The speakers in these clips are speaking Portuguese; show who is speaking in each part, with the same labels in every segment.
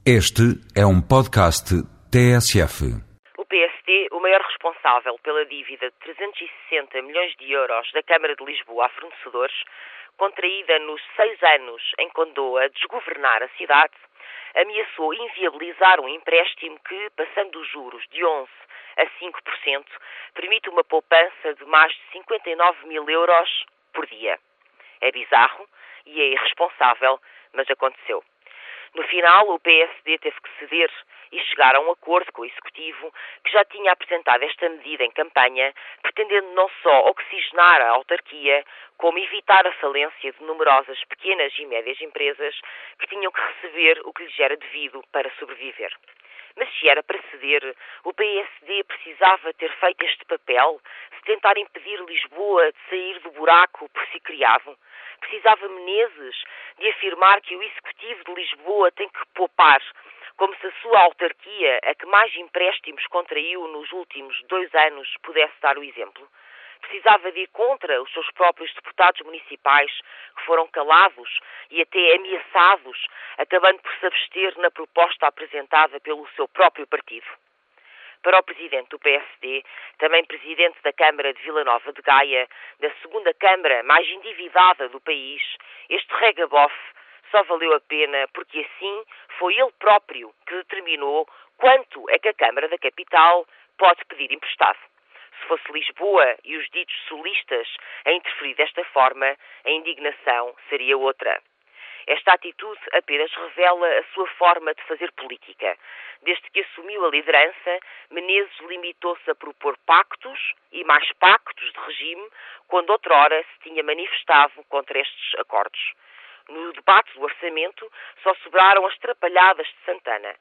Speaker 1: Este é um podcast TSF.
Speaker 2: O PSD, o maior responsável pela dívida de 360 milhões de euros da Câmara de Lisboa a fornecedores, contraída nos seis anos em que andou a desgovernar a cidade, ameaçou inviabilizar um empréstimo que, passando os juros de 11% a 5%, permite uma poupança de mais de 59 mil euros por dia. É bizarro e é irresponsável, mas aconteceu. No final, o PSD teve que ceder e chegar a um acordo com o Executivo, que já tinha apresentado esta medida em campanha, pretendendo não só oxigenar a autarquia, como evitar a falência de numerosas pequenas e médias empresas que tinham que receber o que lhes era devido para sobreviver. Mas se era para ceder, o PSD precisava ter feito este papel, se tentar impedir Lisboa de sair do buraco por si criado. Precisava Menezes de afirmar que o Executivo de Lisboa tem que poupar, como se a sua autarquia, a que mais empréstimos contraiu nos últimos dois anos, pudesse dar o exemplo precisava de ir contra os seus próprios deputados municipais, que foram calados e até ameaçados, acabando por se abster na proposta apresentada pelo seu próprio partido. Para o presidente do PSD, também presidente da Câmara de Vila Nova de Gaia, da segunda Câmara mais endividada do país, este regabof só valeu a pena porque assim foi ele próprio que determinou quanto é que a Câmara da Capital pode pedir emprestado. Se fosse Lisboa e os ditos solistas a interferir desta forma, a indignação seria outra. Esta atitude apenas revela a sua forma de fazer política. Desde que assumiu a liderança, Menezes limitou-se a propor pactos e mais pactos de regime, quando outrora se tinha manifestado contra estes acordos. No debate do orçamento, só sobraram as trapalhadas de Santana.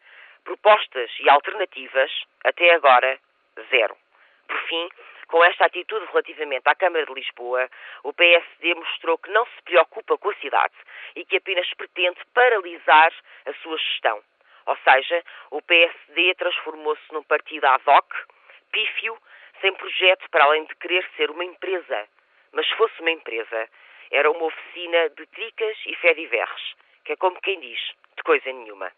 Speaker 2: Propostas e alternativas, até agora, zero. Por fim, com esta atitude relativamente à Câmara de Lisboa, o PSD mostrou que não se preocupa com a cidade e que apenas pretende paralisar a sua gestão. Ou seja, o PSD transformou-se num partido ad hoc, pífio, sem projeto para além de querer ser uma empresa. Mas se fosse uma empresa, era uma oficina de tricas e fediverres, que é como quem diz, de coisa nenhuma.